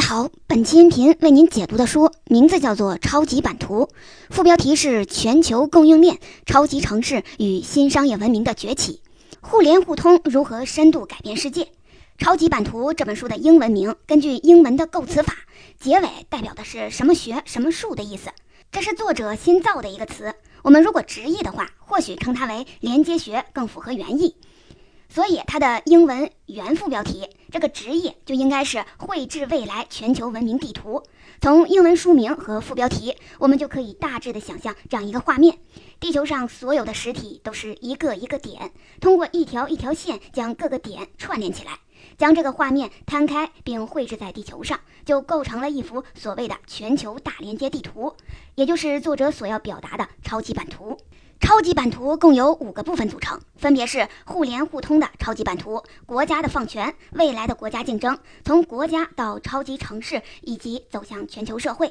好，本期音频为您解读的书名字叫做《超级版图》，副标题是“全球供应链、超级城市与新商业文明的崛起，互联互通如何深度改变世界”。《超级版图》这本书的英文名根据英文的构词法，结尾代表的是什么学什么术的意思，这是作者新造的一个词。我们如果直译的话，或许称它为连接学更符合原意。所以，它的英文原副标题这个直译就应该是“绘制未来全球文明地图”。从英文书名和副标题，我们就可以大致的想象这样一个画面：地球上所有的实体都是一个一个点，通过一条一条线将各个点串联起来，将这个画面摊开并绘制在地球上，就构成了一幅所谓的全球大连接地图，也就是作者所要表达的超级版图。超级版图共有五个部分组成，分别是互联互通的超级版图、国家的放权、未来的国家竞争、从国家到超级城市以及走向全球社会。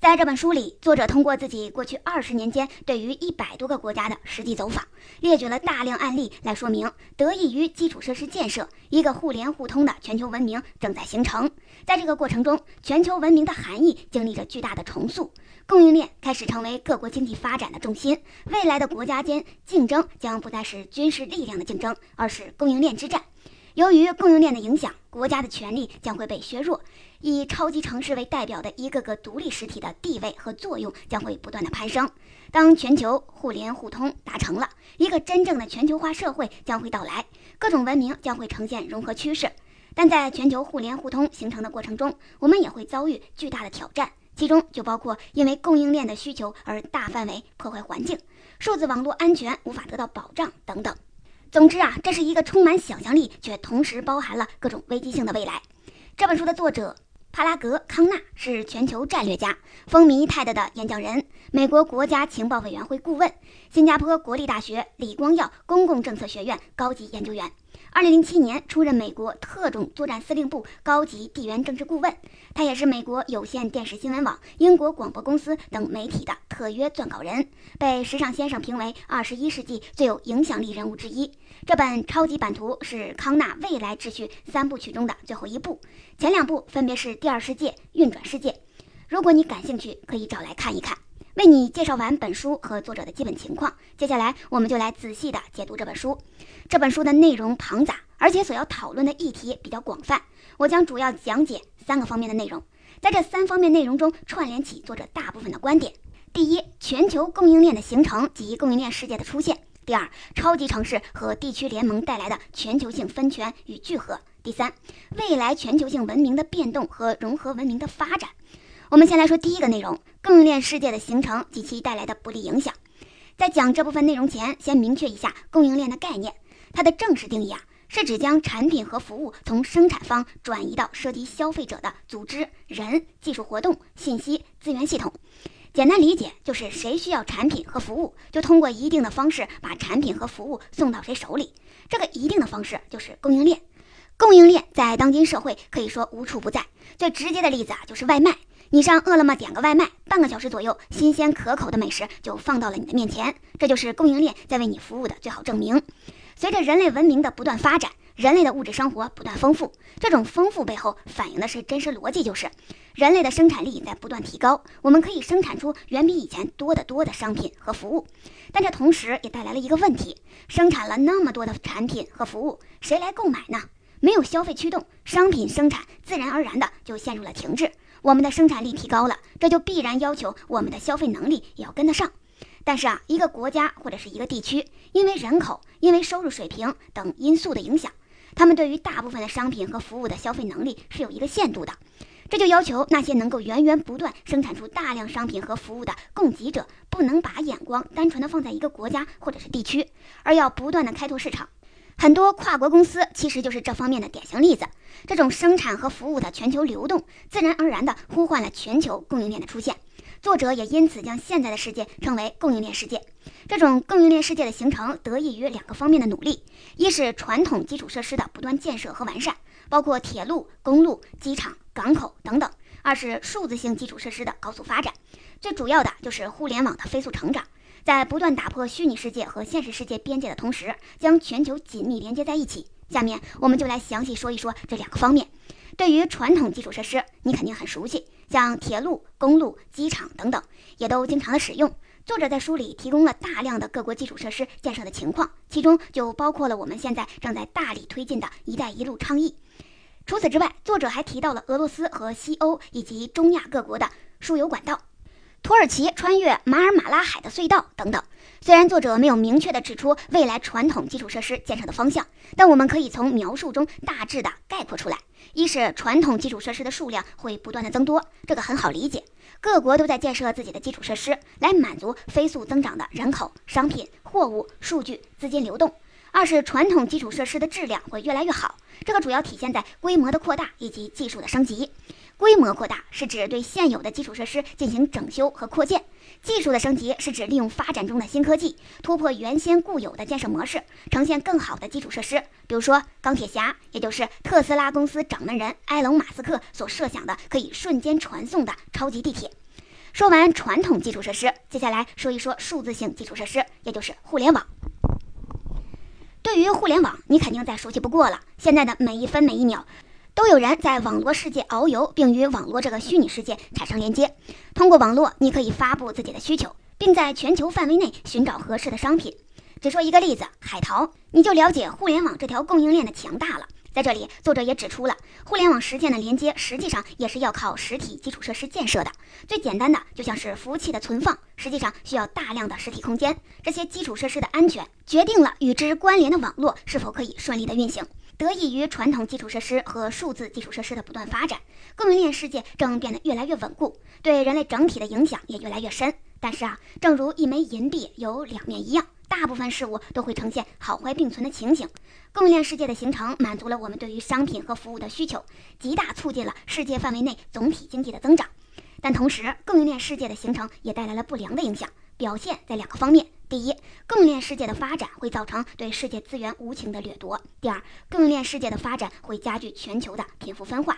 在这本书里，作者通过自己过去二十年间对于一百多个国家的实际走访，列举了大量案例来说明，得益于基础设施建设，一个互联互通的全球文明正在形成。在这个过程中，全球文明的含义经历着巨大的重塑，供应链开始成为各国经济发展的重心。未来的国家间竞争将不再是军事力量的竞争，而是供应链之战。由于供应链的影响，国家的权力将会被削弱。以超级城市为代表的一个个独立实体的地位和作用将会不断的攀升。当全球互联互通达成了，一个真正的全球化社会将会到来，各种文明将会呈现融合趋势。但在全球互联互通形成的过程中，我们也会遭遇巨大的挑战，其中就包括因为供应链的需求而大范围破坏环境、数字网络安全无法得到保障等等。总之啊，这是一个充满想象力却同时包含了各种危机性的未来。这本书的作者帕拉格康纳是全球战略家、风靡泰德的演讲人、美国国家情报委员会顾问、新加坡国立大学李光耀公共政策学院高级研究员。二零零七年出任美国特种作战司令部高级地缘政治顾问，他也是美国有线电视新闻网、英国广播公司等媒体的特约撰稿人，被时尚先生评为二十一世纪最有影响力人物之一。这本超级版图是康纳未来秩序三部曲中的最后一部，前两部分别是第二世界、运转世界。如果你感兴趣，可以找来看一看。为你介绍完本书和作者的基本情况，接下来我们就来仔细的解读这本书。这本书的内容庞杂，而且所要讨论的议题比较广泛。我将主要讲解三个方面的内容，在这三方面内容中串联起作者大部分的观点。第一，全球供应链的形成及供应链世界的出现；第二，超级城市和地区联盟带来的全球性分权与聚合；第三，未来全球性文明的变动和融合文明的发展。我们先来说第一个内容：供应链世界的形成及其带来的不利影响。在讲这部分内容前，先明确一下供应链的概念。它的正式定义啊，是指将产品和服务从生产方转移到涉及消费者的组织、人、技术活动、信息、资源系统。简单理解就是，谁需要产品和服务，就通过一定的方式把产品和服务送到谁手里。这个一定的方式就是供应链。供应链在当今社会可以说无处不在。最直接的例子啊，就是外卖。你上饿了么点个外卖，半个小时左右，新鲜可口的美食就放到了你的面前，这就是供应链在为你服务的最好证明。随着人类文明的不断发展，人类的物质生活不断丰富，这种丰富背后反映的是真实逻辑，就是人类的生产力在不断提高，我们可以生产出远比以前多得多的商品和服务。但这同时也带来了一个问题：生产了那么多的产品和服务，谁来购买呢？没有消费驱动，商品生产自然而然的就陷入了停滞。我们的生产力提高了，这就必然要求我们的消费能力也要跟得上。但是啊，一个国家或者是一个地区，因为人口、因为收入水平等因素的影响，他们对于大部分的商品和服务的消费能力是有一个限度的。这就要求那些能够源源不断生产出大量商品和服务的供给者，不能把眼光单纯的放在一个国家或者是地区，而要不断的开拓市场。很多跨国公司其实就是这方面的典型例子。这种生产和服务的全球流动，自然而然地呼唤了全球供应链的出现。作者也因此将现在的世界称为供应链世界。这种供应链世界的形成得益于两个方面的努力：一是传统基础设施的不断建设和完善，包括铁路、公路、机场、港口等等；二是数字性基础设施的高速发展，最主要的就是互联网的飞速成长。在不断打破虚拟世界和现实世界边界的同时，将全球紧密连接在一起。下面我们就来详细说一说这两个方面。对于传统基础设施，你肯定很熟悉，像铁路、公路、机场等等，也都经常的使用。作者在书里提供了大量的各国基础设施建设的情况，其中就包括了我们现在正在大力推进的一带一路倡议。除此之外，作者还提到了俄罗斯和西欧以及中亚各国的输油管道。土耳其穿越马尔马拉海的隧道等等。虽然作者没有明确的指出未来传统基础设施建设的方向，但我们可以从描述中大致的概括出来：一是传统基础设施的数量会不断的增多，这个很好理解，各国都在建设自己的基础设施来满足飞速增长的人口、商品、货物、数据、资金流动；二是传统基础设施的质量会越来越好，这个主要体现在规模的扩大以及技术的升级。规模扩大是指对现有的基础设施进行整修和扩建，技术的升级是指利用发展中的新科技突破原先固有的建设模式，呈现更好的基础设施。比如说钢铁侠，也就是特斯拉公司掌门人埃隆·马斯克所设想的可以瞬间传送的超级地铁。说完传统基础设施，接下来说一说数字性基础设施，也就是互联网。对于互联网，你肯定再熟悉不过了。现在的每一分每一秒。都有人在网络世界遨游，并与网络这个虚拟世界产生连接。通过网络，你可以发布自己的需求，并在全球范围内寻找合适的商品。只说一个例子，海淘，你就了解互联网这条供应链的强大了。在这里，作者也指出了，互联网实现的连接实际上也是要靠实体基础设施建设的。最简单的，就像是服务器的存放，实际上需要大量的实体空间。这些基础设施的安全，决定了与之关联的网络是否可以顺利的运行。得益于传统基础设施和数字基础设施的不断发展，供应链世界正变得越来越稳固，对人类整体的影响也越来越深。但是啊，正如一枚银币有两面一样，大部分事物都会呈现好坏并存的情形。供应链世界的形成，满足了我们对于商品和服务的需求，极大促进了世界范围内总体经济的增长。但同时，供应链世界的形成也带来了不良的影响，表现在两个方面。第一，供应链世界的发展会造成对世界资源无情的掠夺。第二，供应链世界的发展会加剧全球的贫富分化。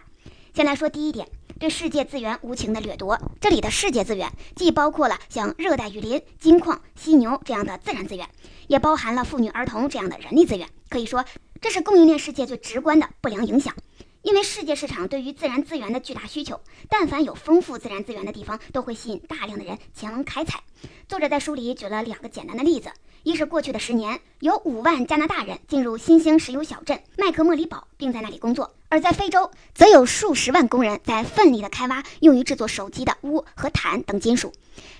先来说第一点，对世界资源无情的掠夺。这里的世界资源既包括了像热带雨林、金矿、犀牛这样的自然资源，也包含了妇女儿童这样的人力资源。可以说，这是供应链世界最直观的不良影响。因为世界市场对于自然资源的巨大需求，但凡有丰富自然资源的地方，都会吸引大量的人前往开采。作者在书里举了两个简单的例子：一是过去的十年，有五万加拿大人进入新兴石油小镇麦克莫里堡，并在那里工作；而在非洲，则有数十万工人在奋力的开挖用于制作手机的钨和钽等金属。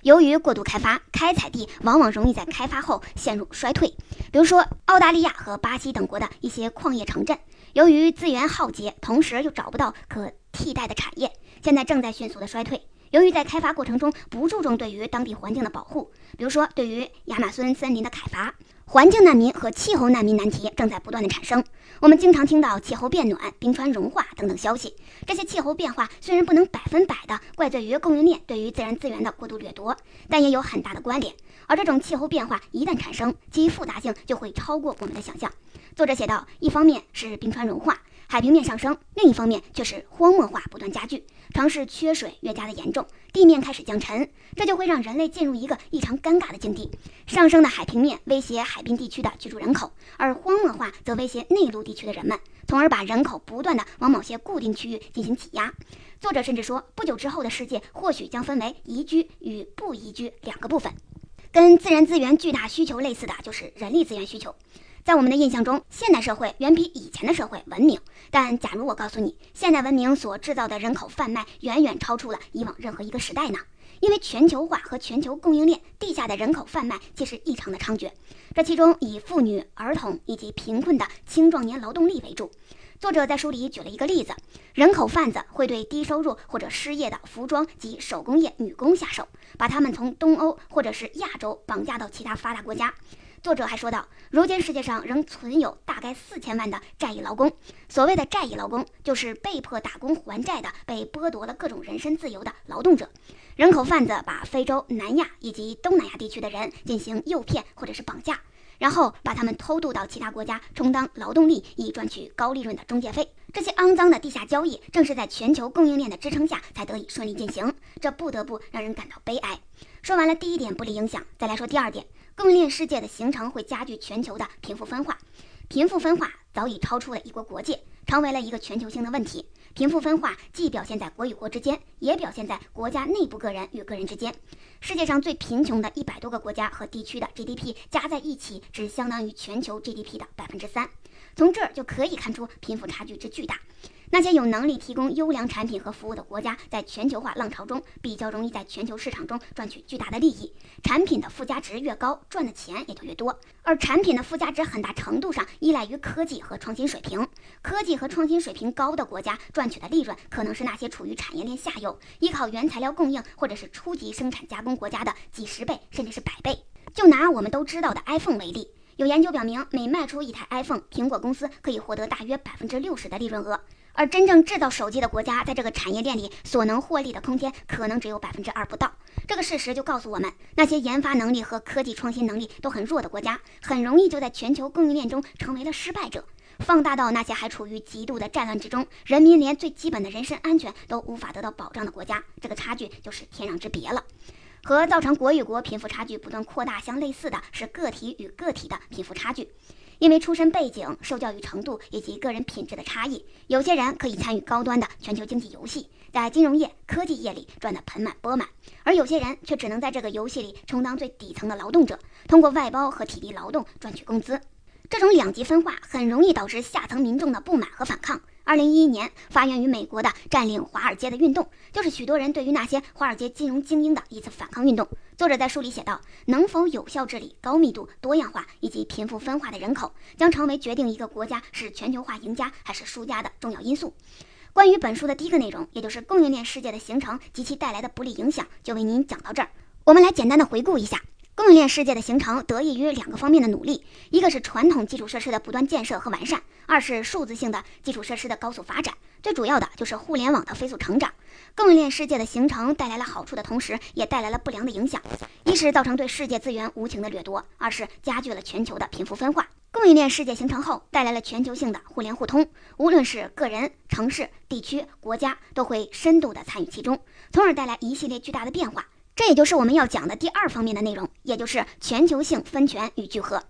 由于过度开发，开采地往往容易在开发后陷入衰退，比如说澳大利亚和巴西等国的一些矿业城镇。由于资源耗竭，同时又找不到可替代的产业，现在正在迅速的衰退。由于在开发过程中不注重对于当地环境的保护，比如说对于亚马孙森林的砍伐，环境难民和气候难民难题正在不断的产生。我们经常听到气候变暖、冰川融化等等消息。这些气候变化虽然不能百分百的怪罪于供应链对于自然资源的过度掠夺，但也有很大的关联。而这种气候变化一旦产生，其复杂性就会超过我们的想象。作者写道：一方面是冰川融化，海平面上升；另一方面却是荒漠化不断加剧，城市缺水越加的严重，地面开始降沉，这就会让人类进入一个异常尴尬的境地。上升的海平面威胁海滨地区的居住人口，而荒漠化则威胁内陆地区的人们，从而把人口不断的往某些固定区域进行挤压。作者甚至说，不久之后的世界或许将分为宜居与不宜居两个部分。跟自然资源巨大需求类似的就是人力资源需求。在我们的印象中，现代社会远比以前的社会文明。但假如我告诉你，现代文明所制造的人口贩卖远远超出了以往任何一个时代呢？因为全球化和全球供应链，地下的人口贩卖其实异常的猖獗。这其中以妇女、儿童以及贫困的青壮年劳动力为主。作者在书里举了一个例子：人口贩子会对低收入或者失业的服装及手工业女工下手，把他们从东欧或者是亚洲绑架到其他发达国家。作者还说到，如今世界上仍存有大概四千万的债役劳工。所谓的债役劳工，就是被迫打工还债的、被剥夺了各种人身自由的劳动者。人口贩子把非洲、南亚以及东南亚地区的人进行诱骗或者是绑架，然后把他们偷渡到其他国家充当劳动力，以赚取高利润的中介费。这些肮脏的地下交易，正是在全球供应链的支撑下才得以顺利进行。这不得不让人感到悲哀。说完了第一点不利影响，再来说第二点。更令世界的形成会加剧全球的贫富分化，贫富分化早已超出了一国国界，成为了一个全球性的问题。贫富分化既表现在国与国之间，也表现在国家内部个人与个人之间。世界上最贫穷的一百多个国家和地区的 GDP 加在一起，只相当于全球 GDP 的百分之三。从这儿就可以看出贫富差距之巨大。那些有能力提供优良产品和服务的国家，在全球化浪潮中比较容易在全球市场中赚取巨大的利益。产品的附加值越高，赚的钱也就越多。而产品的附加值很大程度上依赖于科技和创新水平。科技和创新水平高的国家赚取的利润，可能是那些处于产业链下游、依靠原材料供应或者是初级生产加工国家的几十倍，甚至是百倍。就拿我们都知道的 iPhone 为例，有研究表明，每卖出一台 iPhone，苹果公司可以获得大约百分之六十的利润额。而真正制造手机的国家，在这个产业链里所能获利的空间可能只有百分之二不到。这个事实就告诉我们，那些研发能力和科技创新能力都很弱的国家，很容易就在全球供应链中成为了失败者。放大到那些还处于极度的战乱之中，人民连最基本的人身安全都无法得到保障的国家，这个差距就是天壤之别了。和造成国与国贫富差距不断扩大相类似的是，个体与个体的贫富差距。因为出身背景、受教育程度以及个人品质的差异，有些人可以参与高端的全球经济游戏，在金融业、科技业里赚得盆满钵满，而有些人却只能在这个游戏里充当最底层的劳动者，通过外包和体力劳动赚取工资。这种两极分化很容易导致下层民众的不满和反抗。二零一一年发源于美国的占领华尔街的运动，就是许多人对于那些华尔街金融精英的一次反抗运动。作者在书里写道：“能否有效治理高密度、多样化以及贫富分化的人口，将成为决定一个国家是全球化赢家还是输家的重要因素。”关于本书的第一个内容，也就是供应链世界的形成及其带来的不利影响，就为您讲到这儿。我们来简单的回顾一下。供应链世界的形成得益于两个方面的努力，一个是传统基础设施的不断建设和完善，二是数字性的基础设施的高速发展，最主要的就是互联网的飞速成长。供应链世界的形成带来了好处的同时，也带来了不良的影响，一是造成对世界资源无情的掠夺，二是加剧了全球的贫富分化。供应链世界形成后，带来了全球性的互联互通，无论是个人、城市、地区、国家，都会深度的参与其中，从而带来一系列巨大的变化。这也就是我们要讲的第二方面的内容，也就是全球性分权与聚合。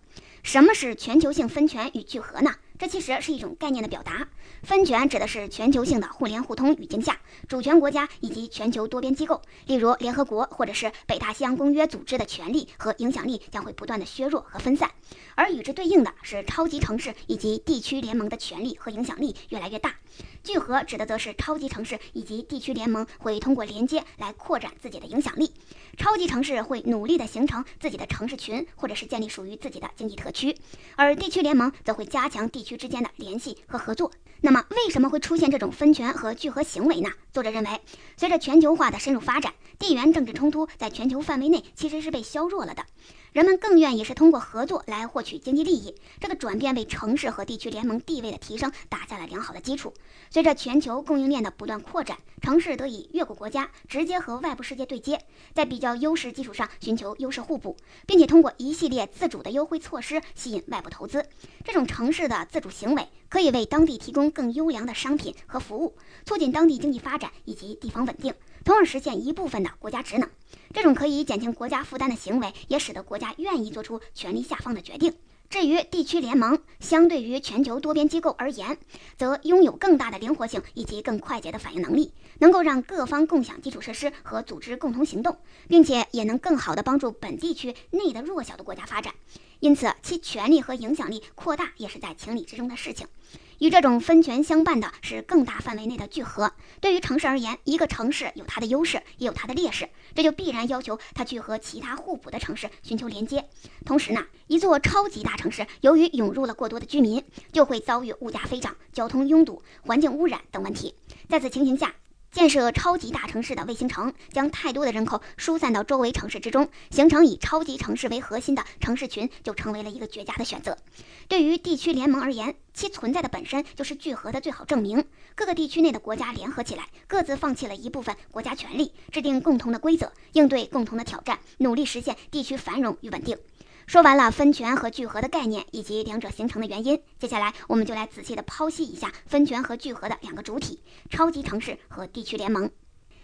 什么是全球性分权与聚合呢？这其实是一种概念的表达。分权指的是全球性的互联互通语境下，主权国家以及全球多边机构，例如联合国或者是北大西洋公约组织的权力和影响力将会不断的削弱和分散，而与之对应的是超级城市以及地区联盟的权力和影响力越来越大。聚合指的则是超级城市以及地区联盟会通过连接来扩展自己的影响力。超级城市会努力地形成自己的城市群，或者是建立属于自己的经济特区，而地区联盟则会加强地区之间的联系和合作。那么，为什么会出现这种分权和聚合行为呢？作者认为，随着全球化的深入发展，地缘政治冲突在全球范围内其实是被削弱了的。人们更愿意是通过合作来获取经济利益，这个转变为城市和地区联盟地位的提升打下了良好的基础。随着全球供应链的不断扩展，城市得以越过国家，直接和外部世界对接，在比较优势基础上寻求优势互补，并且通过一系列自主的优惠措施吸引外部投资。这种城市的自主行为可以为当地提供更优良的商品和服务，促进当地经济发展以及地方稳定。从而实现一部分的国家职能，这种可以减轻国家负担的行为，也使得国家愿意做出权力下放的决定。至于地区联盟，相对于全球多边机构而言，则拥有更大的灵活性以及更快捷的反应能力，能够让各方共享基础设施和组织共同行动，并且也能更好地帮助本地区内的弱小的国家发展。因此，其权力和影响力扩大也是在情理之中的事情。与这种分权相伴的是更大范围内的聚合。对于城市而言，一个城市有它的优势，也有它的劣势，这就必然要求它去和其他互补的城市寻求连接。同时呢，一座超级大城市由于涌入了过多的居民，就会遭遇物价飞涨、交通拥堵、环境污染等问题。在此情形下，建设超级大城市的卫星城，将太多的人口疏散到周围城市之中，形成以超级城市为核心的城市群，就成为了一个绝佳的选择。对于地区联盟而言，其存在的本身就是聚合的最好证明。各个地区内的国家联合起来，各自放弃了一部分国家权力，制定共同的规则，应对共同的挑战，努力实现地区繁荣与稳定。说完了分权和聚合的概念以及两者形成的原因，接下来我们就来仔细的剖析一下分权和聚合的两个主体：超级城市和地区联盟。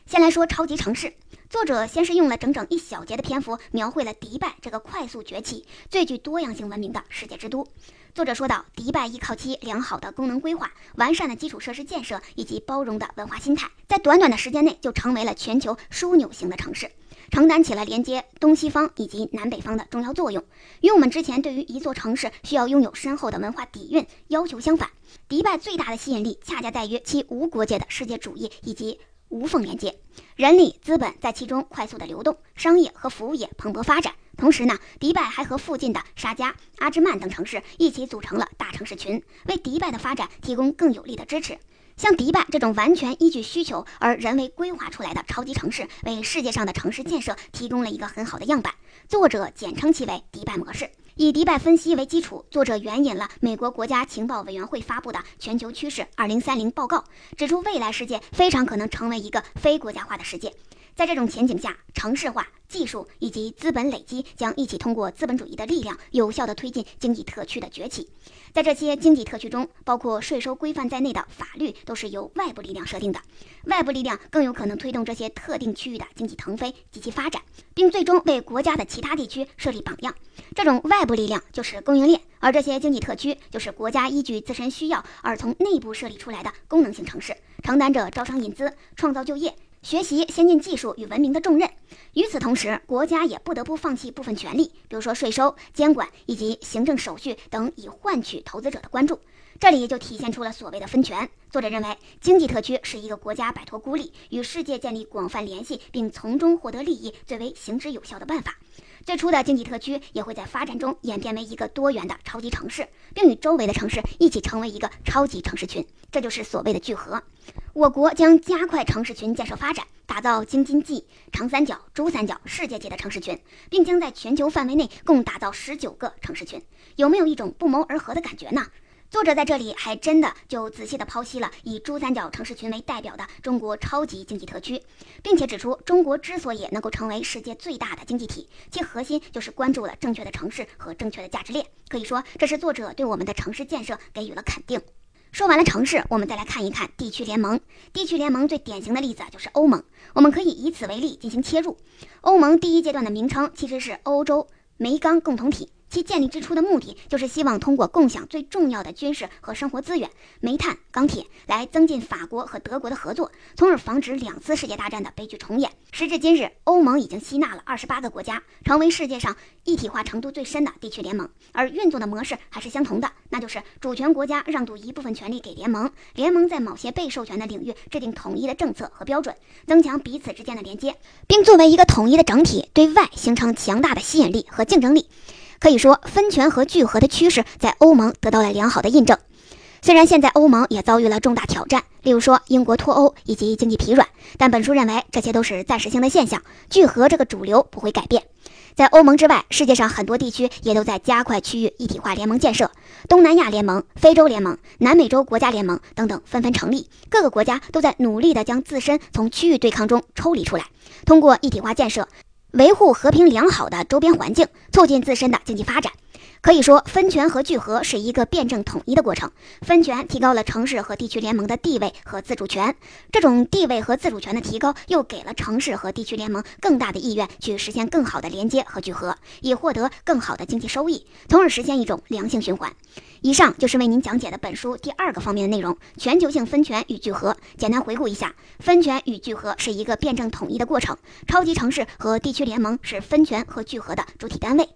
先来说超级城市，作者先是用了整整一小节的篇幅，描绘了迪拜这个快速崛起、最具多样性文明的世界之都。作者说到，迪拜依靠其良好的功能规划、完善的基础设施建设以及包容的文化心态，在短短的时间内就成为了全球枢纽型的城市，承担起了连接东西方以及南北方的重要作用。与我们之前对于一座城市需要拥有深厚的文化底蕴要求相反，迪拜最大的吸引力恰恰在于其无国界的世界主义以及无缝连接，人力资本在其中快速的流动，商业和服务业蓬勃发展。同时呢，迪拜还和附近的沙加、阿芝曼等城市一起组成了大城市群，为迪拜的发展提供更有力的支持。像迪拜这种完全依据需求而人为规划出来的超级城市，为世界上的城市建设提供了一个很好的样板。作者简称其为“迪拜模式”。以迪拜分析为基础，作者援引了美国国家情报委员会发布的《全球趋势2030》报告，指出未来世界非常可能成为一个非国家化的世界。在这种前景下，城市化、技术以及资本累积将一起通过资本主义的力量，有效地推进经济特区的崛起。在这些经济特区中，包括税收规范在内的法律都是由外部力量设定的。外部力量更有可能推动这些特定区域的经济腾飞及其发展，并最终为国家的其他地区设立榜样。这种外部力量就是供应链，而这些经济特区就是国家依据自身需要而从内部设立出来的功能性城市，承担着招商引资、创造就业。学习先进技术与文明的重任。与此同时，国家也不得不放弃部分权利，比如说税收、监管以及行政手续等，以换取投资者的关注。这里就体现出了所谓的分权。作者认为，经济特区是一个国家摆脱孤立、与世界建立广泛联系，并从中获得利益最为行之有效的办法。最初的经济特区也会在发展中演变为一个多元的超级城市，并与周围的城市一起成为一个超级城市群，这就是所谓的聚合。我国将加快城市群建设发展，打造京津冀、长三角、珠三角世界级的城市群，并将在全球范围内共打造十九个城市群。有没有一种不谋而合的感觉呢？作者在这里还真的就仔细地剖析了以珠三角城市群为代表的中国超级经济特区，并且指出，中国之所以能够成为世界最大的经济体，其核心就是关注了正确的城市和正确的价值链。可以说，这是作者对我们的城市建设给予了肯定。说完了城市，我们再来看一看地区联盟。地区联盟最典型的例子就是欧盟，我们可以以此为例进行切入。欧盟第一阶段的名称其实是欧洲煤钢共同体。其建立之初的目的，就是希望通过共享最重要的军事和生活资源——煤炭、钢铁，来增进法国和德国的合作，从而防止两次世界大战的悲剧重演。时至今日，欧盟已经吸纳了二十八个国家，成为世界上一体化程度最深的地区联盟。而运作的模式还是相同的，那就是主权国家让渡一部分权利给联盟，联盟在某些被授权的领域制定统一的政策和标准，增强彼此之间的连接，并作为一个统一的整体，对外形成强大的吸引力和竞争力。可以说，分权和聚合的趋势在欧盟得到了良好的印证。虽然现在欧盟也遭遇了重大挑战，例如说英国脱欧以及经济疲软，但本书认为这些都是暂时性的现象，聚合这个主流不会改变。在欧盟之外，世界上很多地区也都在加快区域一体化联盟建设，东南亚联盟、非洲联盟、南美洲国家联盟等等纷纷成立，各个国家都在努力地将自身从区域对抗中抽离出来，通过一体化建设。维护和平良好的周边环境，促进自身的经济发展。可以说，分权和聚合是一个辩证统一的过程。分权提高了城市和地区联盟的地位和自主权，这种地位和自主权的提高，又给了城市和地区联盟更大的意愿去实现更好的连接和聚合，以获得更好的经济收益，从而实现一种良性循环。以上就是为您讲解的本书第二个方面的内容：全球性分权与聚合。简单回顾一下，分权与聚合是一个辩证统一的过程，超级城市和地区联盟是分权和聚合的主体单位。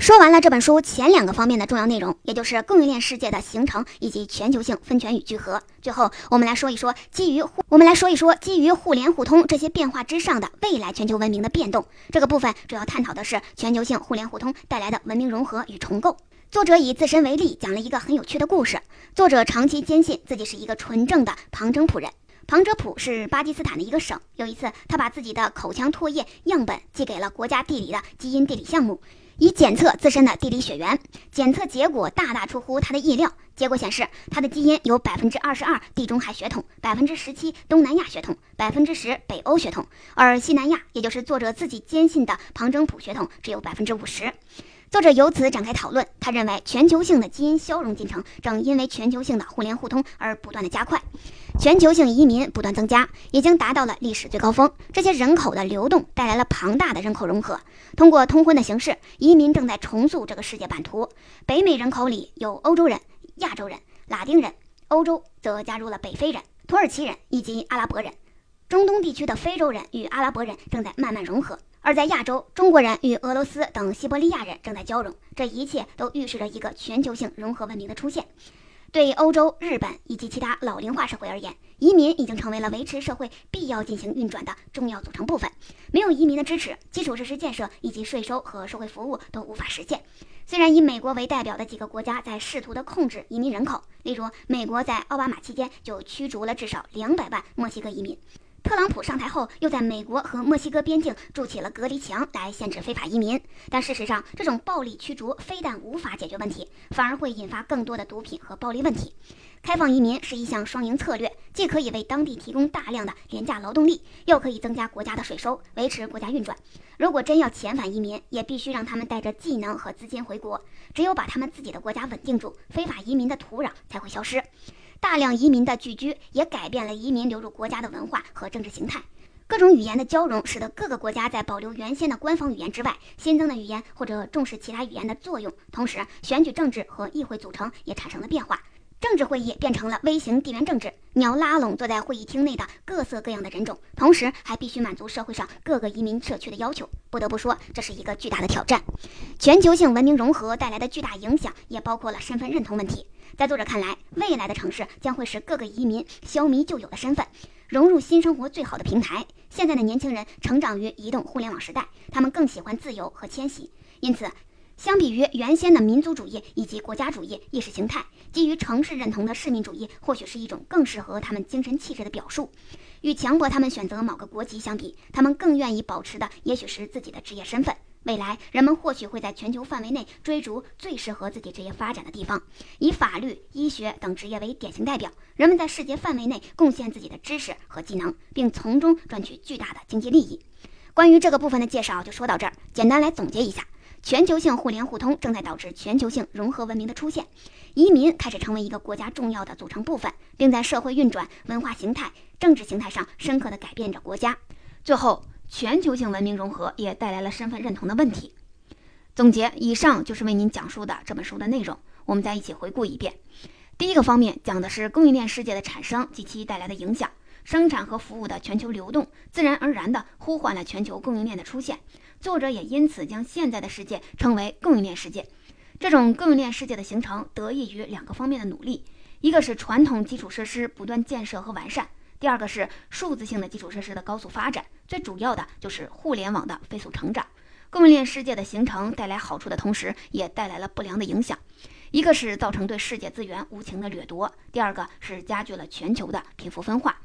说完了这本书前两个方面的重要内容，也就是供应链世界的形成以及全球性分权与聚合。最后，我们来说一说基于互我们来说一说基于互联互通这些变化之上的未来全球文明的变动。这个部分主要探讨的是全球性互联互通带来的文明融合与重构。作者以自身为例，讲了一个很有趣的故事。作者长期坚信自己是一个纯正的旁征普人。旁遮普是巴基斯坦的一个省。有一次，他把自己的口腔唾液样本寄给了国家地理的基因地理项目。以检测自身的地理血缘，检测结果大大出乎他的意料。结果显示，他的基因有百分之二十二地中海血统，百分之十七东南亚血统，百分之十北欧血统，而西南亚，也就是作者自己坚信的旁征普血统，只有百分之五十。作者由此展开讨论，他认为全球性的基因消融进程正因为全球性的互联互通而不断的加快，全球性移民不断增加，已经达到了历史最高峰。这些人口的流动带来了庞大的人口融合，通过通婚的形式，移民正在重塑这个世界版图。北美人口里有欧洲人、亚洲人、拉丁人，欧洲则加入了北非人、土耳其人以及阿拉伯人。中东地区的非洲人与阿拉伯人正在慢慢融合，而在亚洲，中国人与俄罗斯等西伯利亚人正在交融。这一切都预示着一个全球性融合文明的出现。对欧洲、日本以及其他老龄化社会而言，移民已经成为了维持社会必要进行运转的重要组成部分。没有移民的支持，基础设施建设以及税收和社会服务都无法实现。虽然以美国为代表的几个国家在试图的控制移民人口，例如美国在奥巴马期间就驱逐了至少两百万墨西哥移民。特朗普上台后，又在美国和墨西哥边境筑起了隔离墙来限制非法移民。但事实上，这种暴力驱逐非但无法解决问题，反而会引发更多的毒品和暴力问题。开放移民是一项双赢策略，既可以为当地提供大量的廉价劳动力，又可以增加国家的税收，维持国家运转。如果真要遣返移民，也必须让他们带着技能和资金回国。只有把他们自己的国家稳定住，非法移民的土壤才会消失。大量移民的聚居也改变了移民流入国家的文化和政治形态。各种语言的交融，使得各个国家在保留原先的官方语言之外，新增的语言或者重视其他语言的作用。同时，选举政治和议会组成也产生了变化。政治会议变成了微型地缘政治，你要拉拢坐在会议厅内的各色各样的人种，同时还必须满足社会上各个移民社区的要求。不得不说，这是一个巨大的挑战。全球性文明融合带来的巨大影响，也包括了身份认同问题。在作者看来，未来的城市将会是各个移民消弭旧有的身份，融入新生活最好的平台。现在的年轻人成长于移动互联网时代，他们更喜欢自由和迁徙，因此。相比于原先的民族主义以及国家主义意识形态，基于城市认同的市民主义或许是一种更适合他们精神气质的表述。与强迫他们选择某个国籍相比，他们更愿意保持的也许是自己的职业身份。未来，人们或许会在全球范围内追逐最适合自己职业发展的地方，以法律、医学等职业为典型代表。人们在世界范围内贡献自己的知识和技能，并从中赚取巨大的经济利益。关于这个部分的介绍就说到这儿。简单来总结一下。全球性互联互通正在导致全球性融合文明的出现，移民开始成为一个国家重要的组成部分，并在社会运转、文化形态、政治形态上深刻地改变着国家。最后，全球性文明融合也带来了身份认同的问题。总结以上就是为您讲述的这本书的内容，我们再一起回顾一遍。第一个方面讲的是供应链世界的产生及其带来的影响，生产和服务的全球流动，自然而然地呼唤了全球供应链的出现。作者也因此将现在的世界称为供应链世界。这种供应链世界的形成得益于两个方面的努力：一个是传统基础设施不断建设和完善；第二个是数字性的基础设施的高速发展。最主要的就是互联网的飞速成长。供应链世界的形成带来好处的同时，也带来了不良的影响：一个是造成对世界资源无情的掠夺；第二个是加剧了全球的贫富分化。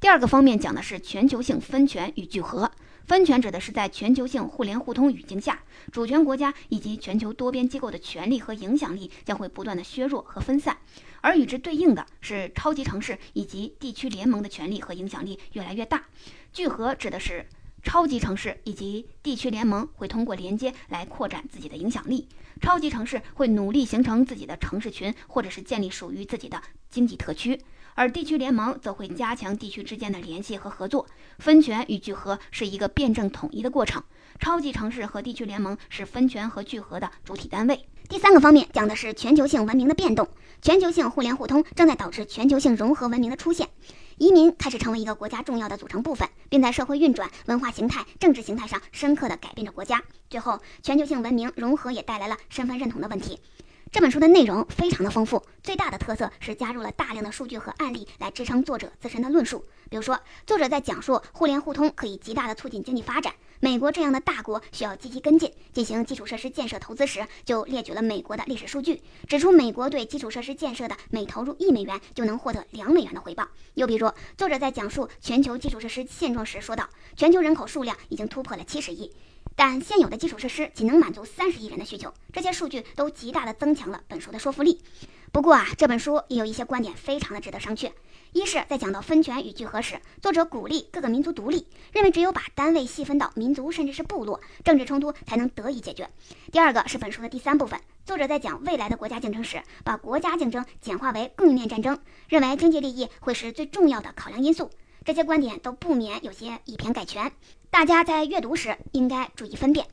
第二个方面讲的是全球性分权与聚合。分权指的是在全球性互联互通语境下，主权国家以及全球多边机构的权力和影响力将会不断的削弱和分散，而与之对应的是超级城市以及地区联盟的权力和影响力越来越大。聚合指的是超级城市以及地区联盟会通过连接来扩展自己的影响力，超级城市会努力形成自己的城市群，或者是建立属于自己的经济特区。而地区联盟则会加强地区之间的联系和合作，分权与聚合是一个辩证统一的过程。超级城市和地区联盟是分权和聚合的主体单位。第三个方面讲的是全球性文明的变动，全球性互联互通正在导致全球性融合文明的出现，移民开始成为一个国家重要的组成部分，并在社会运转、文化形态、政治形态上深刻的改变着国家。最后，全球性文明融合也带来了身份认同的问题。这本书的内容非常的丰富，最大的特色是加入了大量的数据和案例来支撑作者自身的论述。比如说，作者在讲述互联互通可以极大的促进经济发展，美国这样的大国需要积极跟进进行基础设施建设投资时，就列举了美国的历史数据，指出美国对基础设施建设的每投入一美元就能获得两美元的回报。又比如，作者在讲述全球基础设施现状时说道，全球人口数量已经突破了七十亿。但现有的基础设施仅能满足三十亿人的需求，这些数据都极大的增强了本书的说服力。不过啊，这本书也有一些观点非常的值得商榷。一是，在讲到分权与聚合时，作者鼓励各个民族独立，认为只有把单位细分到民族甚至是部落，政治冲突才能得以解决。第二个是本书的第三部分，作者在讲未来的国家竞争时，把国家竞争简化为供应链战争，认为经济利益会是最重要的考量因素。这些观点都不免有些以偏概全，大家在阅读时应该注意分辨。